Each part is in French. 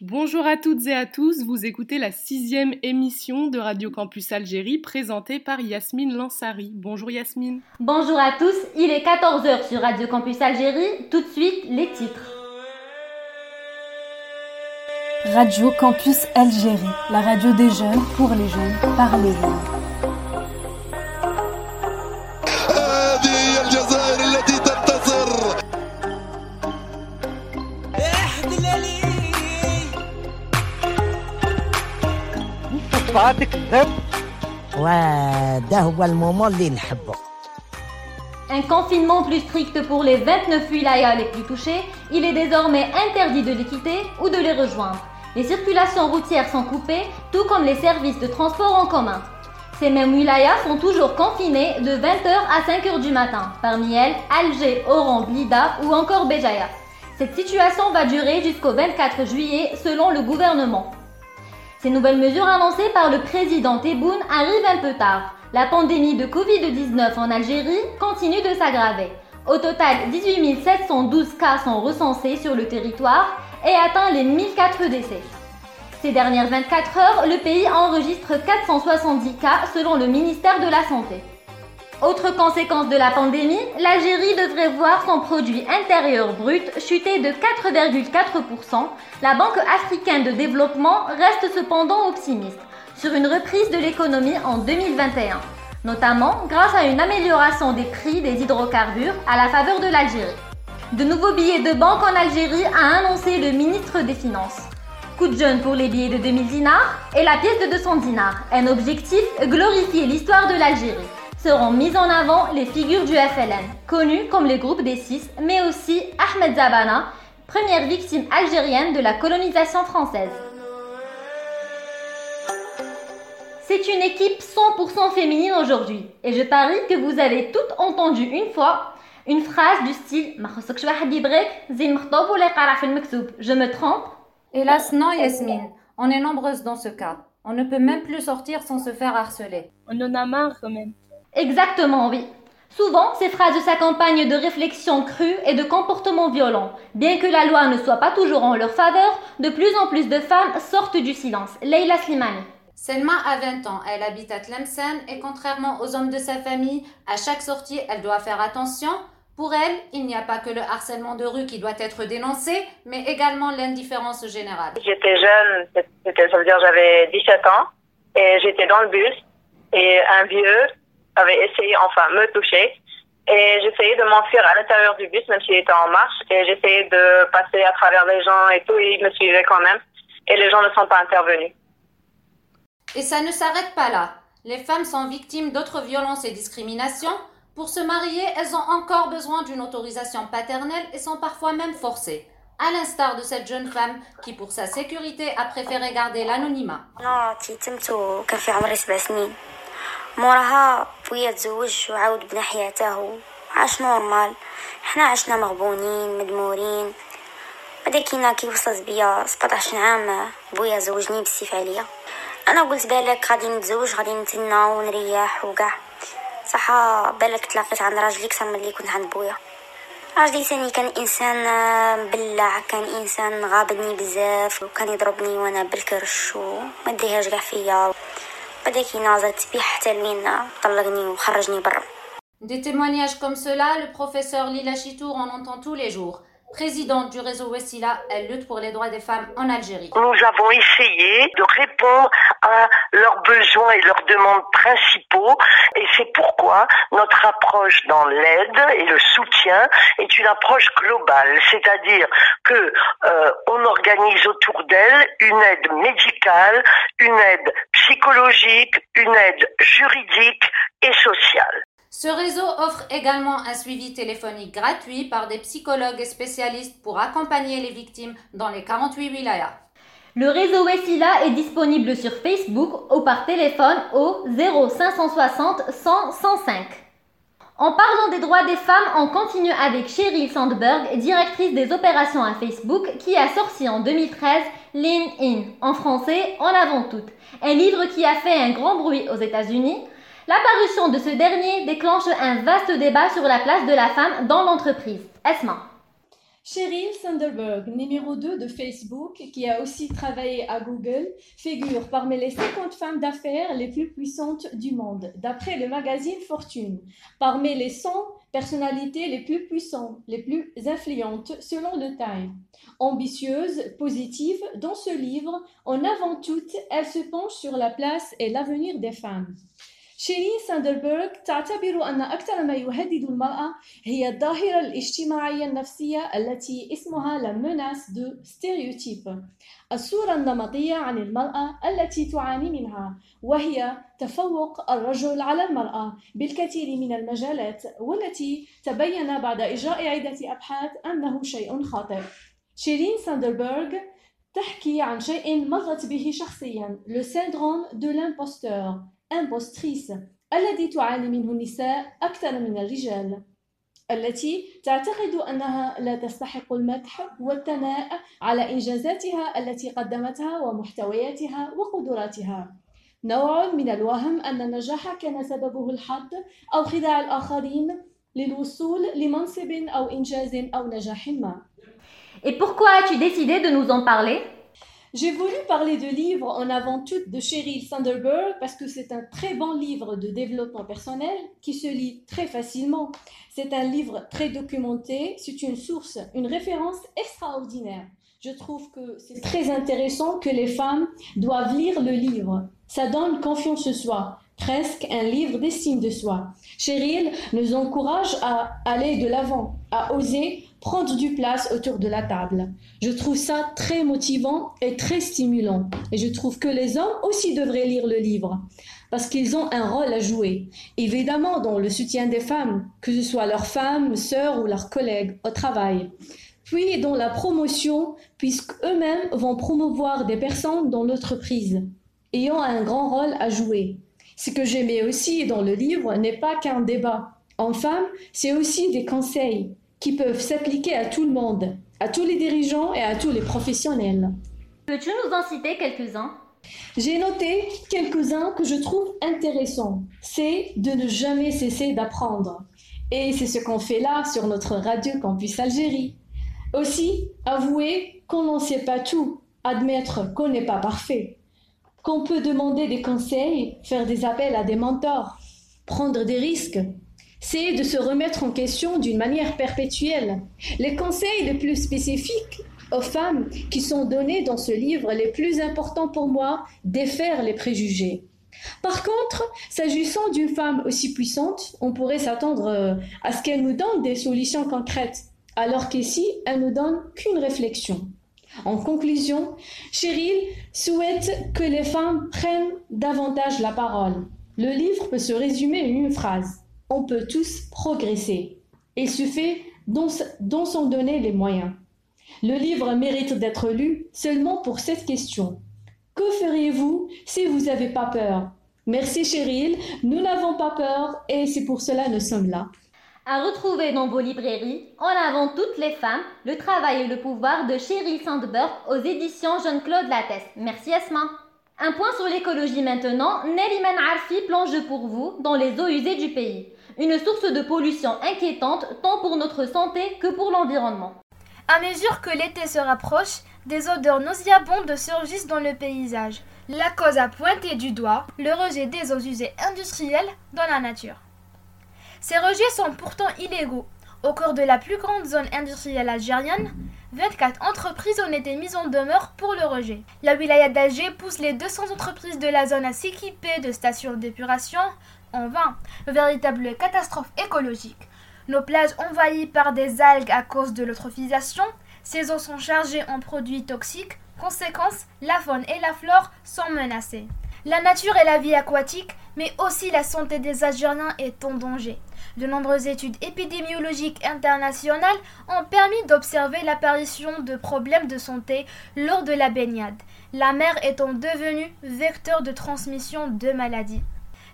Bonjour à toutes et à tous, vous écoutez la sixième émission de Radio Campus Algérie présentée par Yasmine Lansari. Bonjour Yasmine. Bonjour à tous, il est 14h sur Radio Campus Algérie, tout de suite les titres. Radio Campus Algérie, la radio des jeunes, pour les jeunes, par les jeunes. Un confinement plus strict pour les 29 wilayas les plus touchés, il est désormais interdit de les quitter ou de les rejoindre. Les circulations routières sont coupées, tout comme les services de transport en commun. Ces mêmes wilayas sont toujours confinés de 20h à 5h du matin, parmi elles Alger, Oran, Blida ou encore Béjaïa. Cette situation va durer jusqu'au 24 juillet selon le gouvernement. Ces nouvelles mesures annoncées par le président Tebboune arrivent un peu tard. La pandémie de Covid-19 en Algérie continue de s'aggraver. Au total, 18 712 cas sont recensés sur le territoire et atteint les 1004 décès. Ces dernières 24 heures, le pays enregistre 470 cas selon le ministère de la Santé. Autre conséquence de la pandémie, l'Algérie devrait voir son produit intérieur brut chuter de 4,4%. La Banque africaine de développement reste cependant optimiste sur une reprise de l'économie en 2021, notamment grâce à une amélioration des prix des hydrocarbures à la faveur de l'Algérie. De nouveaux billets de banque en Algérie a annoncé le ministre des Finances. Coup de jeune pour les billets de 2000 dinars et la pièce de 200 dinars. Un objectif, glorifier l'histoire de l'Algérie seront mises en avant les figures du FLN, connues comme les groupes des six, mais aussi Ahmed Zabana, première victime algérienne de la colonisation française. C'est une équipe 100% féminine aujourd'hui, et je parie que vous avez toutes entendu une fois une phrase du style Je me trompe? Hélas, non, Yasmine. On est nombreuses dans ce cas. On ne peut même plus sortir sans se faire harceler. On en a marre quand même. Exactement, oui. Souvent, ces phrases s'accompagnent de réflexions crues et de comportements violents. Bien que la loi ne soit pas toujours en leur faveur, de plus en plus de femmes sortent du silence. Leila Slimani. Selma a 20 ans, elle habite à Tlemcen et contrairement aux hommes de sa famille, à chaque sortie, elle doit faire attention. Pour elle, il n'y a pas que le harcèlement de rue qui doit être dénoncé, mais également l'indifférence générale. J'étais jeune, ça veut dire j'avais 17 ans, et j'étais dans le bus, et un vieux avait essayé, enfin, me toucher. Et j'essayais de m'enfuir à l'intérieur du bus, même s'il était en marche. Et j'essayais de passer à travers les gens et tout. Et ils me suivaient quand même. Et les gens ne sont pas intervenus. Et ça ne s'arrête pas là. Les femmes sont victimes d'autres violences et discriminations. Pour se marier, elles ont encore besoin d'une autorisation paternelle et sont parfois même forcées. À l'instar de cette jeune femme qui, pour sa sécurité, a préféré garder l'anonymat. موراها بويا تزوج وعاود بنى حياته عاش نورمال. حنا عشنا مغبونين مدمورين. كينا كي وصلت بيا 17 عام بويا زوجني بالسيف عليا. أنا قلت بالك غادي نتزوج غادي نتنى ونريح وكاع. صح بالك تلاقيت عند راجلي أكثر من اللي كنت عند بويا. راجلي ثاني كان إنسان بلع كان إنسان غابني بزاف وكان يضربني وأنا بالكرش وما ديهاش كاع فيا. Des témoignages comme cela, le professeur Lila Chitour en entend tous les jours présidente du réseau Wessila, elle lutte pour les droits des femmes en Algérie. Nous avons essayé de répondre à leurs besoins et leurs demandes principaux et c'est pourquoi notre approche dans l'aide et le soutien est une approche globale, c'est-à-dire que euh, on organise autour d'elles une aide médicale, une aide psychologique, une aide juridique et sociale. Ce réseau offre également un suivi téléphonique gratuit par des psychologues et spécialistes pour accompagner les victimes dans les 48 wilayas. Le réseau Wessila est disponible sur Facebook ou par téléphone au 0560 100 105. En parlant des droits des femmes, on continue avec Cheryl Sandberg, directrice des opérations à Facebook, qui a sorti en 2013 Lean In, en français En avant toutes, un livre qui a fait un grand bruit aux États-Unis L'apparition de ce dernier déclenche un vaste débat sur la place de la femme dans l'entreprise. Esma. Sheryl Sandberg, numéro 2 de Facebook, qui a aussi travaillé à Google, figure parmi les 50 femmes d'affaires les plus puissantes du monde, d'après le magazine Fortune. Parmi les 100 personnalités les plus puissantes, les plus influentes, selon le Time. Ambitieuse, positive, dans ce livre, en avant toute, elle se penche sur la place et l'avenir des femmes. شيرين ساندربرغ تعتبر أن أكثر ما يهدد المرأة هي الظاهرة الاجتماعية النفسية التي اسمها la menace de stéréotype الصورة النمطية عن المرأة التي تعاني منها وهي تفوق الرجل على المرأة بالكثير من المجالات والتي تبين بعد إجراء عدة أبحاث أنه شيء خاطئ شيرين ساندربرغ تحكي عن شيء مرت به شخصيا le syndrome de l'imposteur. Impostrice. الذي تعاني منه النساء أكثر من الرجال. التي تعتقد أنها لا تستحق المدح والثناء على إنجازاتها التي قدمتها ومحتوياتها وقدراتها. نوع من الوهم أن النجاح كان سببه الحظ أو خداع الآخرين للوصول لمنصب أو إنجاز أو نجاح ما. Et pourquoi as-tu décidé de nous en parler? J'ai voulu parler de livres en avant tout de Sheryl Sandberg parce que c'est un très bon livre de développement personnel qui se lit très facilement. C'est un livre très documenté, c'est une source, une référence extraordinaire. Je trouve que c'est très intéressant que les femmes doivent lire le livre. Ça donne confiance en soi, presque un livre d'estime de soi. Cheryl nous encourage à aller de l'avant, à oser prendre du place autour de la table. Je trouve ça très motivant et très stimulant. Et je trouve que les hommes aussi devraient lire le livre parce qu'ils ont un rôle à jouer. Évidemment, dans le soutien des femmes, que ce soit leurs femmes, sœurs ou leurs collègues au travail. Puis dans la promotion, puisqu'eux-mêmes vont promouvoir des personnes dans l'entreprise, ayant un grand rôle à jouer. Ce que j'aimais aussi dans le livre n'est pas qu'un débat. En femme, c'est aussi des conseils qui peuvent s'appliquer à tout le monde, à tous les dirigeants et à tous les professionnels. Peux-tu nous en citer quelques-uns? J'ai noté quelques-uns que je trouve intéressants. C'est de ne jamais cesser d'apprendre. Et c'est ce qu'on fait là sur notre radio Campus Algérie. Aussi, avouer qu'on n'en sait pas tout, admettre qu'on n'est pas parfait, qu'on peut demander des conseils, faire des appels à des mentors, prendre des risques, c'est de se remettre en question d'une manière perpétuelle. Les conseils les plus spécifiques aux femmes qui sont donnés dans ce livre, les plus importants pour moi, défaire les préjugés. Par contre, s'agissant d'une femme aussi puissante, on pourrait s'attendre euh, à ce qu'elle nous donne des solutions concrètes, alors qu'ici, elle ne donne qu'une réflexion. En conclusion, Cheryl souhaite que les femmes prennent davantage la parole. Le livre peut se résumer en une phrase on peut tous progresser. Il suffit d'en s'en donner les moyens. Le livre mérite d'être lu seulement pour cette question. Que feriez-vous si vous n'avez pas peur? Merci Cheryl, nous n'avons pas peur et c'est pour cela que nous sommes là. À retrouver dans vos librairies, en avant toutes les femmes, le travail et le pouvoir de Cheryl Sandberg aux éditions Jean-Claude Lattès. Merci Esma. Un point sur l'écologie maintenant, Neriman Arfi plonge pour vous dans les eaux usées du pays une source de pollution inquiétante tant pour notre santé que pour l'environnement. À mesure que l'été se rapproche, des odeurs nauséabondes surgissent dans le paysage. La cause à pointer du doigt, le rejet des eaux usées industrielles dans la nature. Ces rejets sont pourtant illégaux. Au cours de la plus grande zone industrielle algérienne, 24 entreprises ont été mises en demeure pour le rejet. La wilaya d'Alger pousse les 200 entreprises de la zone à s'équiper de stations d'épuration, en vain. Véritable catastrophe écologique. Nos plages envahies par des algues à cause de l'eutrophisation, ces eaux sont chargées en produits toxiques. Conséquence, la faune et la flore sont menacées. La nature et la vie aquatique, mais aussi la santé des Algériens est en danger. De nombreuses études épidémiologiques internationales ont permis d'observer l'apparition de problèmes de santé lors de la baignade, la mer étant devenue vecteur de transmission de maladies.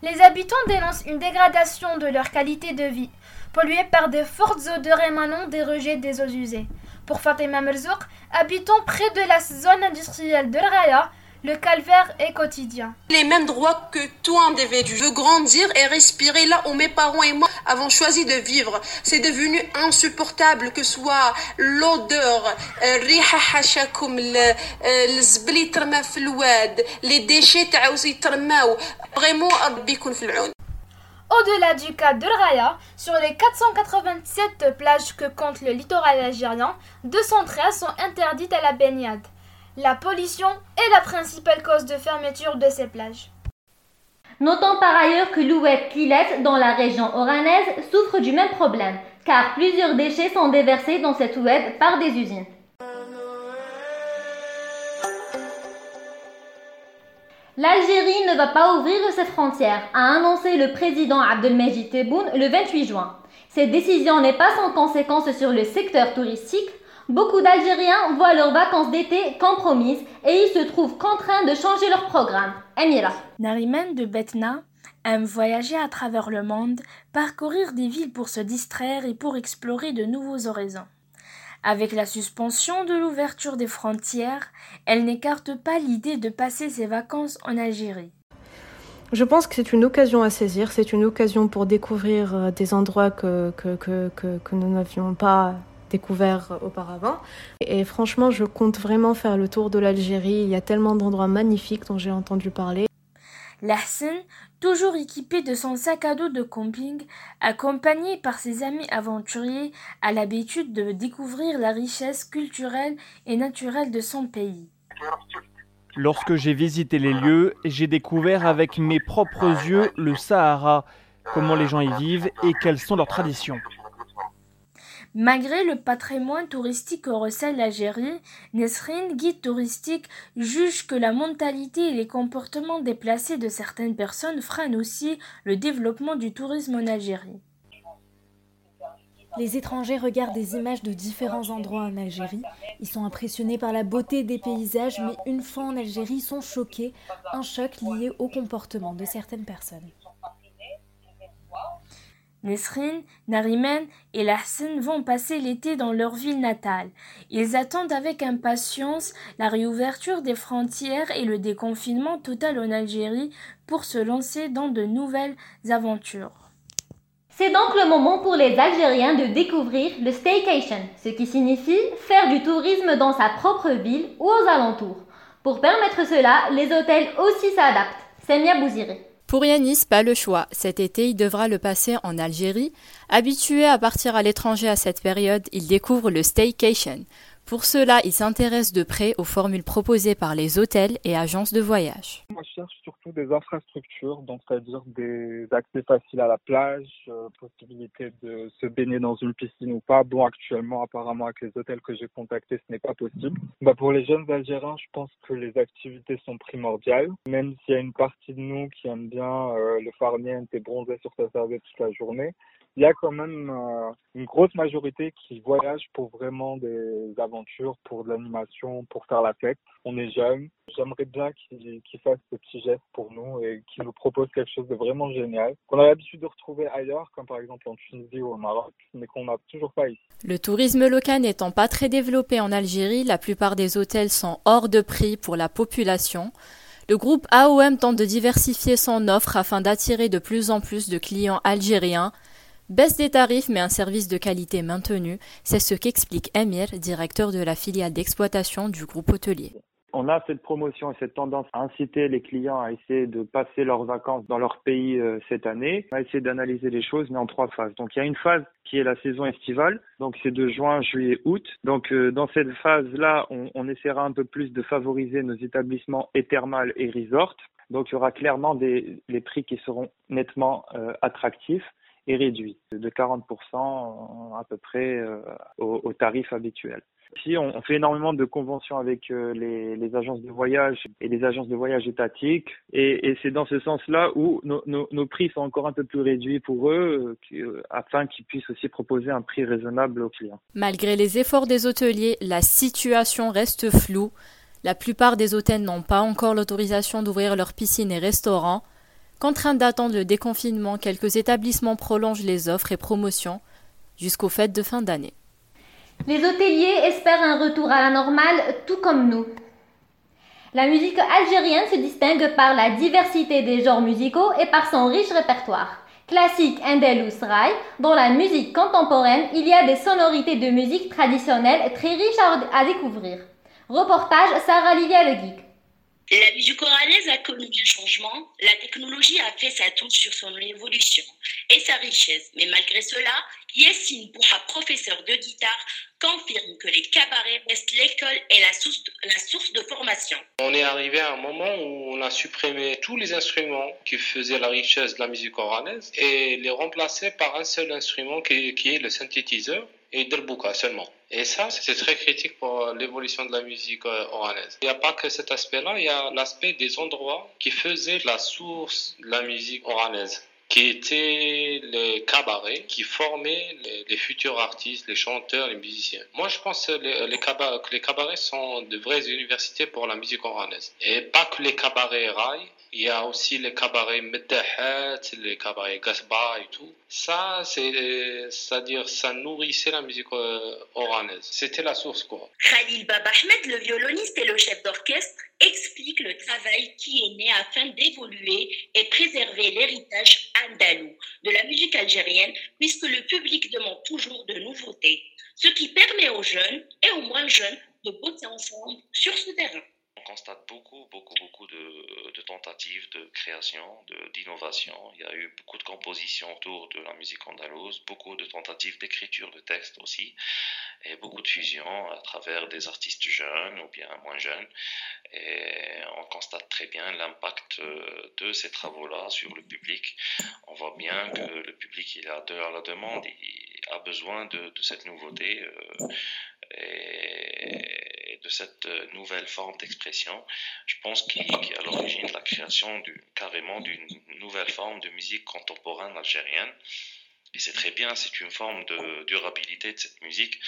Les habitants dénoncent une dégradation de leur qualité de vie, polluée par de fortes odeurs émanant des rejets des eaux usées. Pour Fatima Merzouk, habitant près de la zone industrielle de Raya, Le calvaire est quotidien. Les mêmes droits que tout individu. Je veux grandir et respirer là où mes parents et moi avons choisi de vivre. C'est devenu insupportable que soit l'odeur, les déchets Vraiment, au-delà du cas de Raya, sur les 487 plages que compte le littoral algérien, 213 sont interdites à la baignade. La pollution est la principale cause de fermeture de ces plages. Notons par ailleurs que l'Oued Kilet, dans la région oranaise, souffre du même problème, car plusieurs déchets sont déversés dans cette oued par des usines. L'Algérie ne va pas ouvrir ses frontières, a annoncé le président Abdelmejid Tebboune le 28 juin. Cette décision n'est pas sans conséquence sur le secteur touristique. Beaucoup d'Algériens voient leurs vacances d'été compromises et ils se trouvent contraints de changer leur programme. Amira. Nariman de Betna aime voyager à travers le monde, parcourir des villes pour se distraire et pour explorer de nouveaux horizons. Avec la suspension de l'ouverture des frontières, elle n'écarte pas l'idée de passer ses vacances en Algérie. Je pense que c'est une occasion à saisir, c'est une occasion pour découvrir euh, des endroits que, que, que, que, nous n'avions pas découverts auparavant. Et franchement, je compte vraiment faire le tour de l'Algérie. Il y a tellement d'endroits magnifiques dont j'ai entendu parler. Larsen, toujours équipé de son sac à dos de camping, accompagné par ses amis aventuriers, a l'habitude de découvrir la richesse culturelle et naturelle de son pays. Lorsque j'ai visité les lieux, j'ai découvert avec mes propres yeux le Sahara, comment les gens y vivent et quelles sont leurs traditions. Malgré le patrimoine touristique que recèle l'Algérie, Nesrine, guide touristique, juge que la mentalité et les comportements déplacés de certaines personnes freinent aussi le développement du tourisme en Algérie. Les étrangers regardent des images de différents endroits en Algérie. Ils sont impressionnés par la beauté des paysages, mais une fois en Algérie, ils sont choqués, un choc lié au comportement de certaines personnes. Nesrine, Narimen et Lahsen vont passer l'été dans leur ville natale. Ils attendent avec impatience la réouverture des frontières et le déconfinement total en Algérie pour se lancer dans de nouvelles aventures. C'est donc le moment pour les Algériens de découvrir le staycation, ce qui signifie faire du tourisme dans sa propre ville ou aux alentours. Pour permettre cela, les hôtels aussi s'adaptent. Bouziré. Pour Yanis, pas le choix. Cet été, il devra le passer en Algérie. Habitué à partir à l'étranger à cette période, il découvre le staycation. Pour cela, il s'intéresse de près aux formules proposées par les hôtels et agences de voyage. Des infrastructures, donc c'est-à-dire des accès faciles à la plage, euh, possibilité de se baigner dans une piscine ou pas. Bon, actuellement, apparemment, avec les hôtels que j'ai contactés, ce n'est pas possible. Bah, pour les jeunes Algériens, je pense que les activités sont primordiales, même s'il y a une partie de nous qui aime bien euh, le farniente et bronzer sur sa serviette toute la journée il y a quand même euh, une grosse majorité qui voyage pour vraiment des aventures, pour de l'animation, pour faire la fête. On est jeunes. J'aimerais bien qu'ils fassent ce petit geste pour nous et qu'ils nous proposent quelque chose de vraiment génial, qu'on a l'habitude de retrouver ailleurs, comme par exemple en Tunisie ou au Maroc, mais qu'on n'a toujours pas ici. Le tourisme local n'étant pas très développé en Algérie, la plupart des hôtels sont hors de prix pour la population. Le groupe AOM tente de diversifier son offre afin d'attirer de plus en plus de clients algériens Baisse des tarifs mais un service de qualité maintenu, c'est ce qu'explique Emir, directeur de la filiale d'exploitation du groupe hôtelier. On a cette promotion et cette tendance à inciter les clients à essayer de passer leurs vacances dans leur pays euh, cette année. On va essayer d'analyser les choses, mais en trois phases. Donc il y a une phase qui est la saison estivale, donc c'est de juin, juillet, août. Donc euh, dans cette phase-là, on, on, essaiera un peu plus de favoriser nos établissements thermales et resorts. Donc il y aura clairement des prix qui seront nettement euh, attractifs est réduit de 40% à peu près euh, au, tarif habituel. Ici, on, fait énormément de conventions avec euh, les, agences de voyage et les agences de voyage étatiques, et, c'est dans ce sens-là où nos, prix sont encore un peu plus réduits pour eux, euh, afin qu'ils puissent aussi proposer un prix raisonnable aux clients. Malgré les efforts des hôteliers, la situation reste floue. La plupart des hôtels n'ont pas encore l'autorisation d'ouvrir leurs piscines et restaurants. Contraints d'attendre le déconfinement, quelques établissements prolongent les offres et promotions jusqu'aux fêtes de fin d'année. Les hôteliers espèrent un retour à la normale, tout comme nous. La musique algérienne se distingue par la diversité des genres musicaux et par son riche répertoire. Classique Andalous Rai, dans la musique contemporaine, il y a des sonorités de musique traditionnelle très riches à, découvrir. Reportage Sarah Livia Le Geek. La musique coranaise a connu un changement, la technologie a fait sa touche sur son évolution et sa richesse. Mais malgré cela, Yessine Bouha, professeur de guitare, confirme que les cabarets restent l'école et la source, de, formation. On est arrivé à un moment où on a supprimé tous les instruments qui faisaient la richesse de la musique oranaise et les remplacé par un seul instrument qui est le synthétiseur et Delbouka seulement. Et ça, c'est très critique pour l'évolution de la musique euh, oranaise. Il n'y a pas que cet aspect-là, il y a l'aspect des endroits qui faisaient la source de la musique oranaise qui étaient les cabarets qui formaient les, futurs artistes, les chanteurs, les musiciens. Moi, je pense que les, les, cabarets, que les cabarets sont de vraies universités pour la musique oranaise. Et pas que les cabarets rails, il y a aussi les cabarets Meddahat, les cabarets Gasba et tout. Ça, c'est, c'est-à-dire, ça nourrissait la musique euh, oranaise. C'était la source, quoi. Khalil Baba Ahmed, le violoniste et le chef d'orchestre, explique le travail qui est né afin d'évoluer et préserver l'héritage andalou de la musique algérienne, puisque le public demande toujours de nouveautés, ce qui permet aux jeunes et aux moins jeunes de bosser ensemble sur ce terrain on constate beaucoup, beaucoup, beaucoup de, tentatives de création, d'innovation. Il y a eu beaucoup de compositions autour de la musique andalouse, beaucoup de tentatives d'écriture de textes aussi, et beaucoup de fusions à travers des artistes jeunes ou bien moins jeunes. Et on constate très bien l'impact euh, de ces travaux-là sur le public. On voit bien que le public il a de, la demande, il a besoin de, cette nouveauté. Euh, et, de cette euh, nouvelle forme d'expression, je pense qu'il est à l'origine de la création carrément d'une nouvelle forme de musique contemporaine algérienne. Et c'est très bien, c'est une forme de durabilité de cette musique.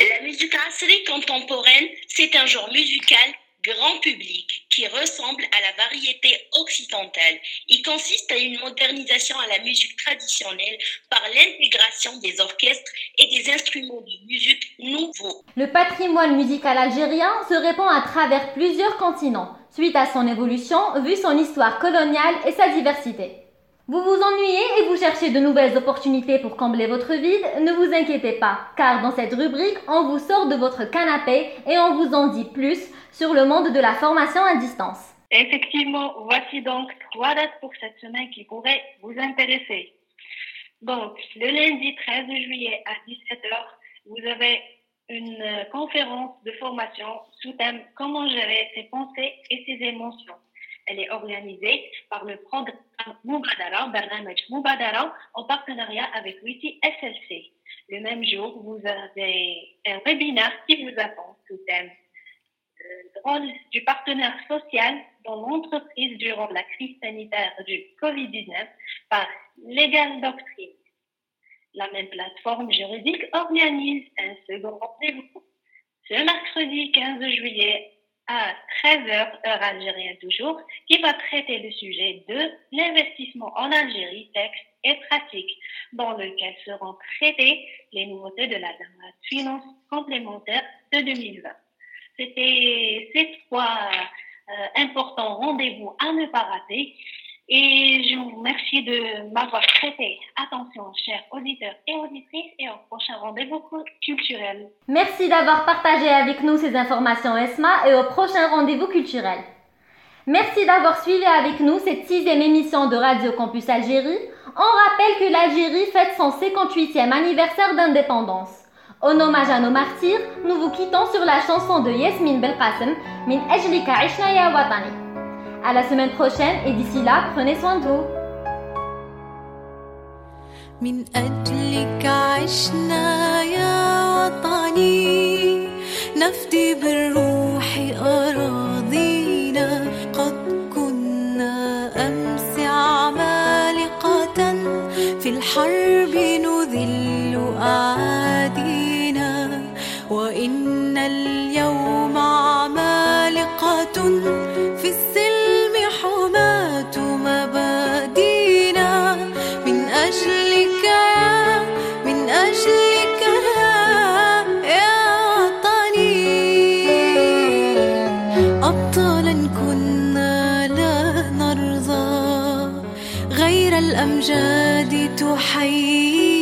La musique asri contemporaine, c'est un genre musical grand public qui ressemble à la variété occidentale. Il consiste à une modernisation à la musique traditionnelle par l'intégration des orchestres et des instruments de musique nouveaux. Le patrimoine musical algérien se répand à travers plusieurs continents, suite à son évolution, vu son histoire coloniale et sa diversité. Vous vous ennuyez et vous cherchez de nouvelles opportunités pour combler votre vide Ne vous inquiétez pas, car dans cette rubrique, on vous sort de votre canapé et on vous en dit plus sur le monde de la formation à distance. Effectivement, voici donc trois dates pour cette semaine qui pourraient vous intéresser. Donc, le lundi 13 juillet à 17h, vous avez une conférence de formation sous thème Comment gérer ses pensées et ses émotions. Elle est organisée par le programme Mubadara, Mubadara, en partenariat avec l'outil SLC. Le même jour, vous avez un webinaire qui vous attend sous thème rôle du partenaire social dans l'entreprise durant la crise sanitaire du Covid-19 par Legal Doctrine. La même plateforme juridique organise un second rendez-vous ce mercredi 15 juillet à 13h, heure algérienne toujours, qui va traiter le sujet de l'investissement en Algérie, texte et pratique, dans lequel seront traitées les nouveautés de la finance complémentaire de 2020. C'était ces trois euh, importants rendez-vous à ne pas rater. Et je vous remercie de m'avoir prêté attention, chers auditeurs et auditrices, et au prochain rendez-vous culturel. Merci d'avoir partagé avec nous ces informations ESMA et au prochain rendez-vous culturel. Merci d'avoir suivi avec nous cette sixième émission de Radio Campus Algérie. On rappelle que l'Algérie fête son 58e anniversaire d'indépendance. En hommage à nos martyrs, nous vous quittons sur la chanson de Yasmin Belkacem, Min Ajlika Ishna Ya Watani. À la semaine prochaine et d'ici là, prenez soin de vous. من أجلك عشنا يا وطني نفدي بالروح أراضينا قد كنا أمس عمالقة في الحرب الأمجاد تحيي.